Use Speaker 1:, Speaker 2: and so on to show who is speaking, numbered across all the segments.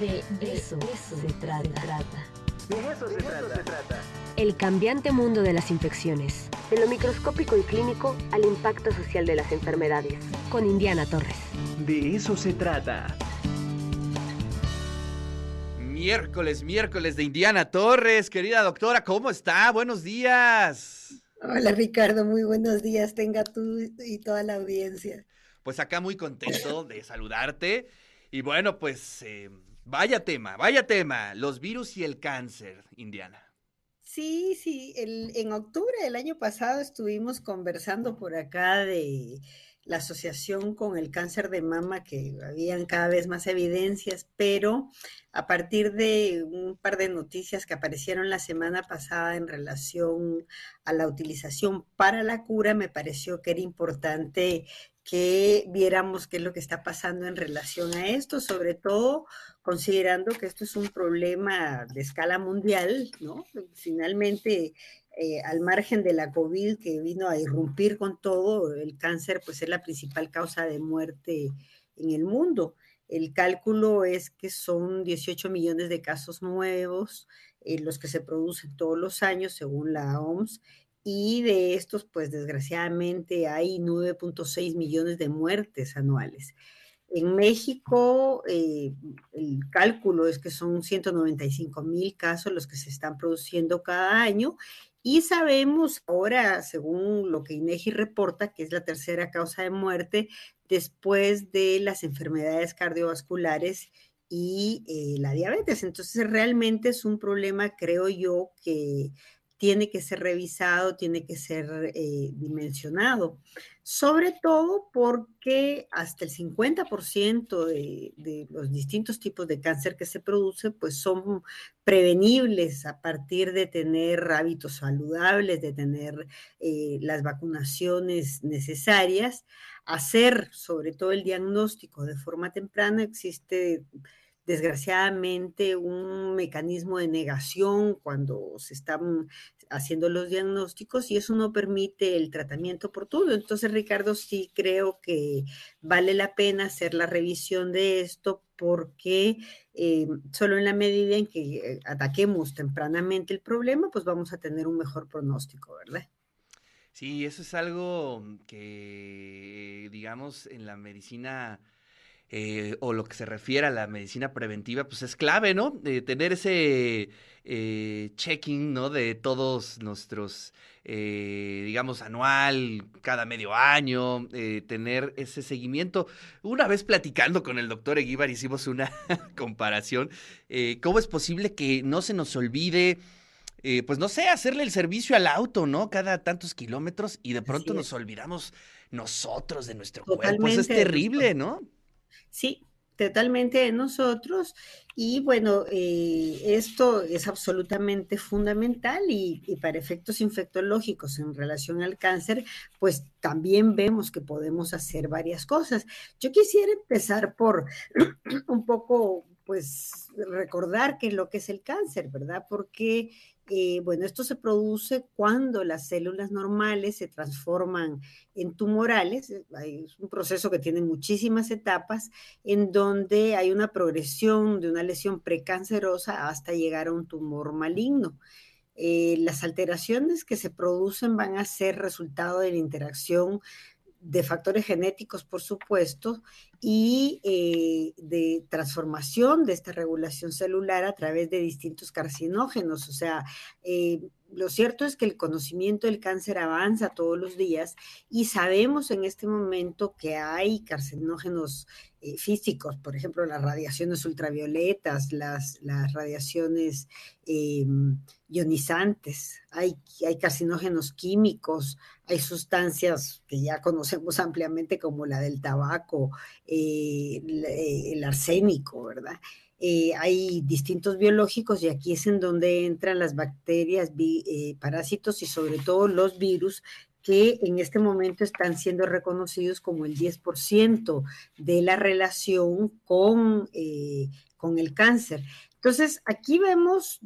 Speaker 1: De, eso, se, trata.
Speaker 2: De eso, se, trata.
Speaker 1: El cambiante mundo de las infecciones. De lo microscópico y clínico al impacto social de las enfermedades. Con Indiana Torres.
Speaker 2: De eso se trata.
Speaker 3: Miércoles, miércoles de Indiana Torres. Querida doctora, ¿cómo está? Buenos días.
Speaker 4: Hola Ricardo, muy buenos días. Tenga tú y toda la audiencia.
Speaker 3: Pues acá muy contento de saludarte. Y bueno, pues eh, Vaya tema, vaya tema, los virus y el cáncer, Indiana.
Speaker 4: Sí, sí, en octubre del año pasado estuvimos conversando por acá de la asociación con el cáncer de mama, que habían cada vez más evidencias, pero a partir de un par de noticias que aparecieron la semana pasada en relación a la utilización para la cura, me pareció que era importante que viéramos qué es lo que está pasando en relación a esto, sobre todo considerando que esto es un problema de escala mundial, ¿no? Finalmente, eh, al margen de la COVID que vino a irrumpir con todo, el cáncer pues es la principal causa de muerte en el mundo. El cálculo es que son 18 millones de casos nuevos, eh, los que se producen todos los años, según la OMS, y de estos, pues desgraciadamente hay 9.6 millones de muertes anuales. En México, eh, el cálculo es que son 195 mil casos los que se están produciendo cada año y sabemos ahora, según lo que INEGI reporta, que es la tercera causa de muerte después de las enfermedades cardiovasculares y eh, la diabetes. Entonces, realmente es un problema, creo yo, que tiene que ser revisado, tiene que ser eh, dimensionado, sobre todo porque hasta el 50% de, de, los distintos tipos de cáncer que se produce, pues son prevenibles a partir de tener hábitos saludables, de tener eh, las vacunaciones necesarias, hacer sobre todo el diagnóstico de forma temprana, existe desgraciadamente un mecanismo de negación cuando se están haciendo los diagnósticos y eso no permite el tratamiento oportuno. Entonces, Ricardo, sí creo que vale la pena hacer la revisión de esto porque eh, solo en la medida en que eh, ataquemos tempranamente el problema, pues vamos a tener un mejor pronóstico, ¿verdad?
Speaker 3: Sí, eso es algo que, digamos, en la medicina eh, o lo que se refiere a la medicina preventiva, pues es clave, ¿no? De tener ese eh, checking, ¿no? De todos nuestros, eh, digamos, anual, cada medio año, tener ese seguimiento. Una vez platicando con el doctor Eguíbar hicimos una comparación. ¿Cómo es posible que no se nos olvide? pues no sé, hacerle el servicio al auto, ¿no? Cada tantos kilómetros y de pronto nos olvidamos nosotros de nuestro cuerpo. Pues es terrible, ¿no?
Speaker 4: Sí, totalmente de nosotros. Y bueno, eh, esto es absolutamente fundamental y, y, para efectos infectológicos en relación al cáncer, pues también vemos que podemos hacer varias cosas. Yo quisiera empezar por un poco, pues, recordar qué es lo que es el cáncer, ¿verdad? Porque eh, bueno, esto se produce cuando las células normales se transforman en tumorales. Eh, es un proceso que tiene muchísimas etapas en donde hay una progresión de una lesión precancerosa hasta llegar a un tumor maligno. Eh, las alteraciones que se producen van a ser resultado de la interacción de factores genéticos, por supuesto, y eh, de transformación de esta regulación celular a través de distintos carcinógenos. O sea, eh, lo cierto es que el conocimiento del cáncer avanza todos los días y sabemos en este momento que hay carcinógenos eh, físicos, por ejemplo, las radiaciones ultravioletas, las, las radiaciones em, ionizantes, hay, hay carcinógenos químicos, hay sustancias que ya conocemos ampliamente como la del tabaco, eh, eh, el arsénico, ¿verdad? Eh, hay distintos biológicos y aquí es en donde entran las bacterias, parásitos y sobre todo los virus que en este momento están siendo reconocidos como el 10% de la relación con, con el cáncer. Entonces, aquí vemos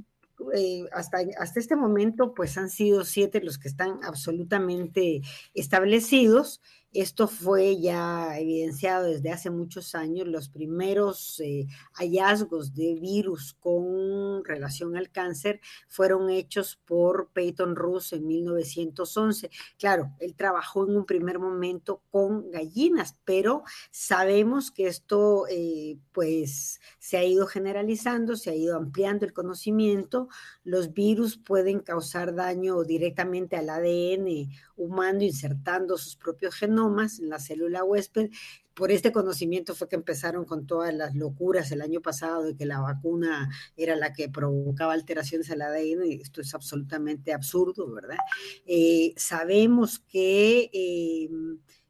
Speaker 4: hasta, hasta este momento, pues han sido siete los que están absolutamente establecidos Esto fue ya evidenciado desde hace muchos años. Los primeros eh, hallazgos de virus con relación al cáncer fueron hechos por Peyton Roos en 1911. Claro, él trabajó en un primer momento con gallinas, pero sabemos que esto eh, pues se ha ido generalizando, se ha ido ampliando el conocimiento. Los virus pueden causar daño directamente al ADN humano insertando sus propios genomas en la célula huésped. Por este conocimiento fue que empezaron con todas las locuras el año pasado de que la vacuna era la que provocaba alteraciones al ADN, y esto es absolutamente absurdo, ¿verdad? Eh, sabemos que eh,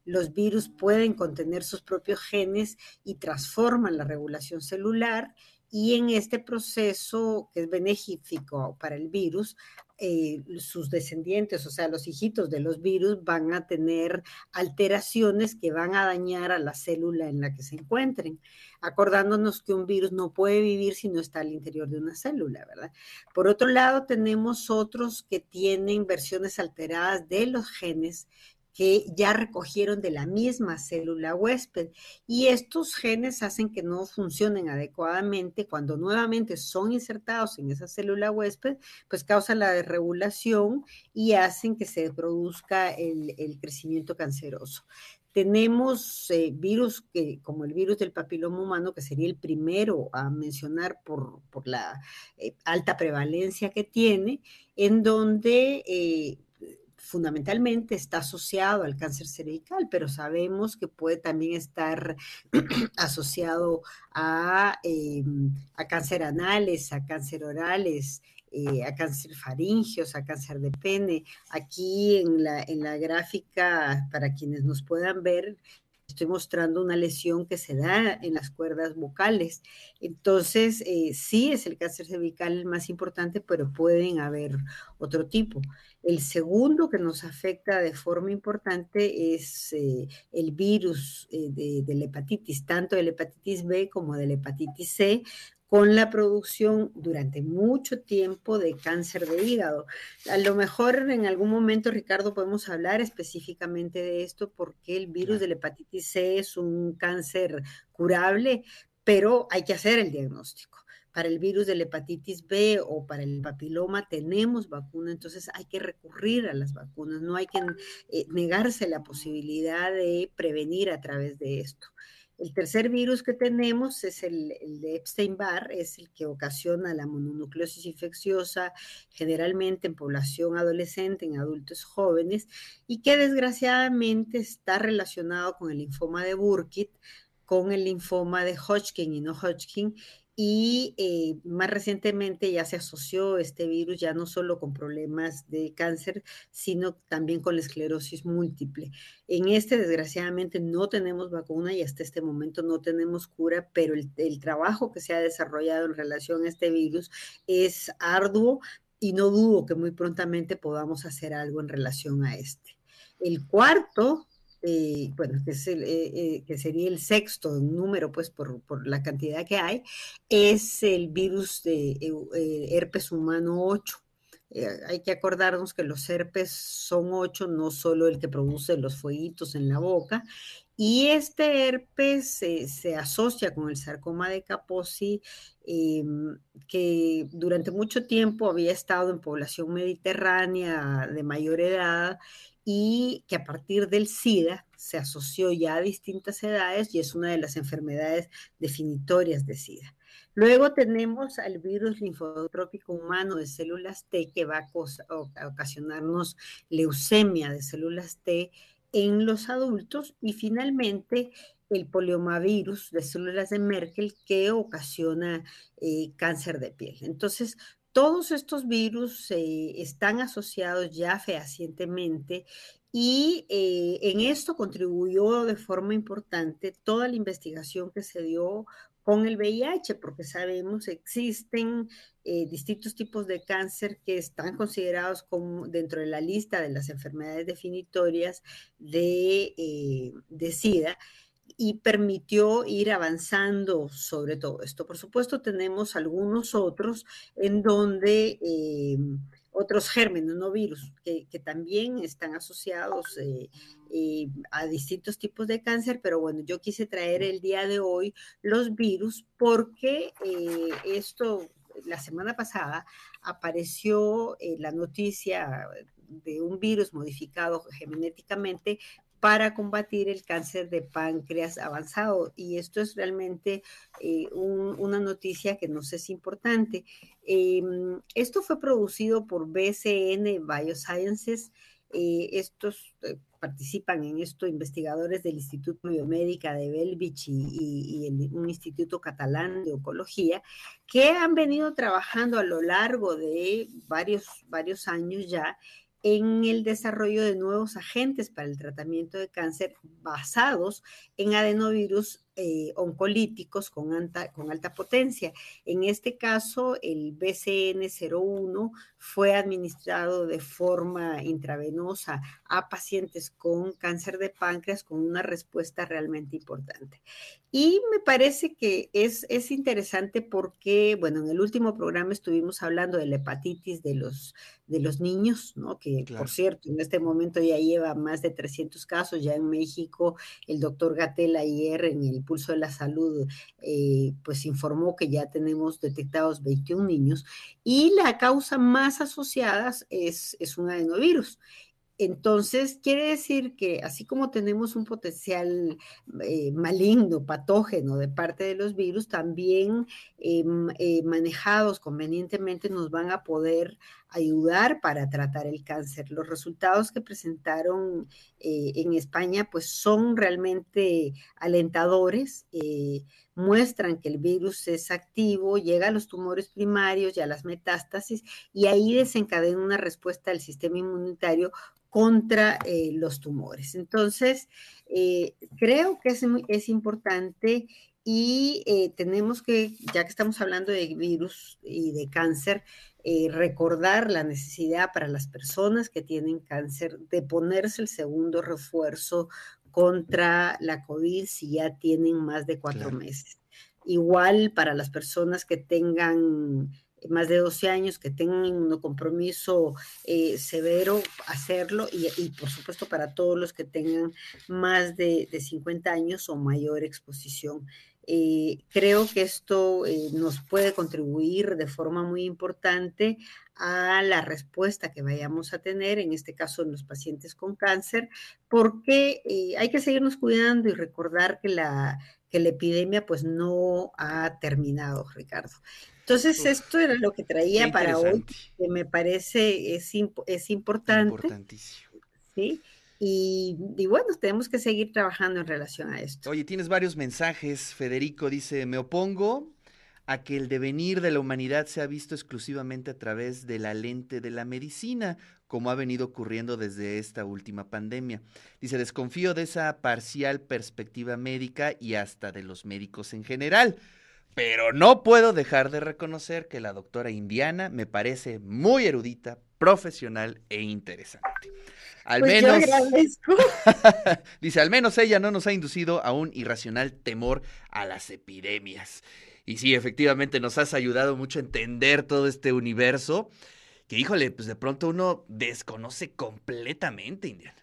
Speaker 4: los virus pueden contener sus propios genes y transforman la regulación celular y en este proceso que es benéfico para el virus, eh, sus descendientes, o sea, los hijitos de los virus, van a tener alteraciones que van a dañar a la célula en la que se encuentren, acordándonos que un virus no puede vivir si no está al interior de una célula, ¿verdad? Por otro lado, tenemos otros que tienen versiones alteradas de los genes que ya recogieron de la misma célula huésped. Y estos genes hacen que no funcionen adecuadamente cuando nuevamente son insertados en esa célula huésped, pues causan la desregulación y hacen que se produzca el, crecimiento canceroso. Tenemos eh, virus que, como el virus del papiloma humano, que sería el primero a mencionar por, la eh, alta prevalencia que tiene, en donde eh, fundamentalmente está asociado al cáncer cervical, pero sabemos que puede también estar asociado a, em, a cáncer anales, a cáncer orales, eh, a cáncer faringeos, a cáncer de pene. Aquí en la, en la gráfica, para quienes nos puedan ver, estoy mostrando una lesión que se da en las cuerdas vocales. Entonces, eh, sí es el cáncer cervical el más importante, pero pueden haber otro tipo. El segundo que nos afecta de forma importante es eh, el virus eh, de, la hepatitis, tanto de la hepatitis B como de la hepatitis C, con la producción durante mucho tiempo de cáncer de hígado. A lo mejor en algún momento, Ricardo, podemos hablar específicamente de esto porque el virus de la hepatitis C es un cáncer curable, pero hay que hacer el diagnóstico. Para el virus de la hepatitis B o para el papiloma tenemos vacuna, entonces hay que recurrir a las vacunas, no hay que eh, negarse la posibilidad de prevenir a través de esto. El tercer virus que tenemos es el, de Epstein-Barr, es el que ocasiona la mononucleosis infecciosa, generalmente en población adolescente, en adultos jóvenes, y que desgraciadamente está relacionado con el linfoma de Burkitt, con el linfoma de Hodgkin y no Hodgkin, y eh, más recientemente ya se asoció este virus ya no solo con problemas de cáncer, sino también con la esclerosis múltiple. En este, desgraciadamente, no tenemos vacuna y hasta este momento no tenemos cura, pero el, el trabajo que se ha desarrollado en relación a este virus es arduo y no dudo que muy prontamente podamos hacer algo en relación a este. El cuarto eh, bueno, que, es el, eh, eh, que, sería el sexto número, pues por, por, la cantidad que hay, es el virus de herpes humano 8. hay que acordarnos que los herpes son 8, no solo el que produce los fueguitos en la boca, y este herpes se asocia con el sarcoma de Kaposi, em, que durante mucho tiempo había estado en población mediterránea de mayor edad y que a partir del SIDA se asoció ya a distintas edades y es una de las enfermedades definitorias de SIDA. Luego tenemos al virus linfotrópico humano de células T que va a ocasionarnos leucemia de células T en los adultos y finalmente el poliomavirus de células de Merkel que ocasiona eh, cáncer de piel. Entonces, todos estos virus están asociados ya fehacientemente y eh, en esto contribuyó de forma importante toda la investigación que se dio con el VIH, porque sabemos existen eh, distintos tipos de cáncer que están considerados como dentro de la lista de las enfermedades definitorias de, de SIDA y permitió ir avanzando sobre todo esto. Por supuesto, tenemos algunos otros en donde eh, otros gérmenes, no virus, que, también están asociados eh, eh, a distintos tipos de cáncer, pero bueno, yo quise traer el día de hoy los virus porque esto, la semana pasada, apareció la noticia de un virus modificado genéticamente para combatir el cáncer de páncreas avanzado. Y esto es realmente eh, una noticia que nos es importante. Em, esto fue producido por BCN Biosciences. Eh, estos eh, participan en esto investigadores del Instituto Biomédica de Belvich y, un instituto catalán de oncología que han venido trabajando a lo largo de varios, varios años ya en el desarrollo de nuevos agentes para el tratamiento de cáncer basados en adenovirus eh, oncolíticos con alta, con alta potencia. En este caso, el BCN01 fue administrado de forma intravenosa a pacientes con cáncer de páncreas con una respuesta realmente importante. Y me parece que es, es interesante porque, bueno, en el último programa estuvimos hablando de la hepatitis de los, de los niños, ¿no? Que, por cierto, en este momento ya lleva más de 300 casos, ya en México el doctor Gatel ayer en el Pulso de la Salud, eh, pues informó que ya tenemos detectados 21 niños y la causa más asociada es, es un adenovirus. Entonces, quiere decir que así como tenemos un potencial eh, maligno, patógeno de parte de los virus, también eh, eh, manejados convenientemente nos van a poder ayudar para tratar el cáncer. Los resultados que presentaron en España pues son realmente alentadores muestran que el virus es activo, llega a los tumores primarios y a las metástasis y ahí desencadena una respuesta del sistema inmunitario contra eh, los tumores. Entonces, eh, creo que es, es importante y eh, tenemos que, ya que estamos hablando de virus y de cáncer, recordar la necesidad para las personas que tienen cáncer de ponerse el segundo refuerzo contra la COVID si ya tienen más de cuatro meses. Igual para las personas que tengan más de 12 años que tengan un compromiso eh, severo, hacerlo y, por supuesto para todos los que tengan más de, 50 años o mayor exposición. Eh, creo que esto eh, nos puede contribuir de forma muy importante a la respuesta que vayamos a tener, en este caso en los pacientes con cáncer, porque hay que seguirnos cuidando y recordar que la, que la epidemia pues no ha terminado, Ricardo. Entonces, esto era lo que traía para hoy, que me parece es, es importante. Importantísimo. ¿sí? Y, y, bueno, tenemos que seguir trabajando en relación a esto.
Speaker 3: Oye, tienes varios mensajes. Federico dice, me opongo a que el devenir de la humanidad sea visto exclusivamente a través de la lente de la medicina, como ha venido ocurriendo desde esta última pandemia. Dice, desconfío de esa parcial perspectiva médica y hasta de los médicos en general. Pero no puedo dejar de reconocer que la doctora Indiana me parece muy erudita, profesional e interesante. Al pues menos, dice, al menos ella no nos ha inducido a un irracional temor a las epidemias. Y sí, efectivamente nos has ayudado mucho a entender todo este universo que, híjole, pues de pronto uno desconoce completamente, Indiana.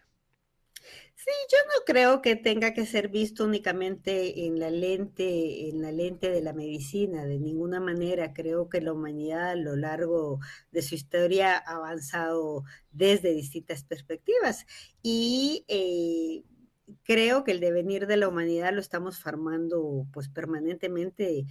Speaker 4: Sí, yo no creo que tenga que ser visto únicamente en la lente, en la lente de la medicina, de ninguna manera. Creo que la humanidad a lo largo de su historia ha avanzado desde distintas perspectivas y eh, creo que el devenir de la humanidad lo estamos formando pues permanentemente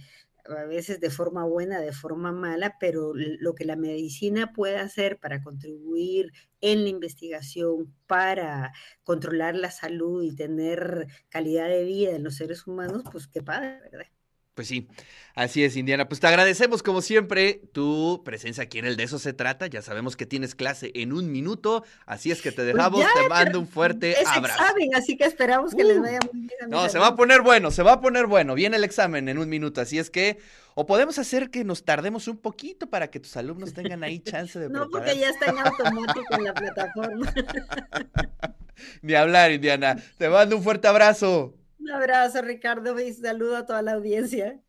Speaker 4: a veces de forma buena, de forma mala, pero lo que la medicina puede hacer para contribuir en la investigación, para controlar la salud y tener calidad de vida en los seres humanos, pues qué padre, ¿verdad?
Speaker 3: Pues sí, así es, Indiana. Pues te agradecemos como siempre tu presencia aquí en el De eso se trata. Ya sabemos que tienes clase en un minuto, así es que te pues dejamos, te mando un fuerte es abrazo.
Speaker 4: Examen, así que esperamos que les uh. vaya muy bien.
Speaker 3: no, se va a poner bueno, se va a poner bueno. Viene el examen en un minuto, así es que o podemos hacer que nos tardemos un poquito para que tus alumnos tengan ahí chance de
Speaker 4: No, porque ya está en automático en la plataforma.
Speaker 3: Ni hablar, Indiana. Te mando un fuerte abrazo.
Speaker 4: Un abrazo, Ricardo, y saludo a toda la audiencia.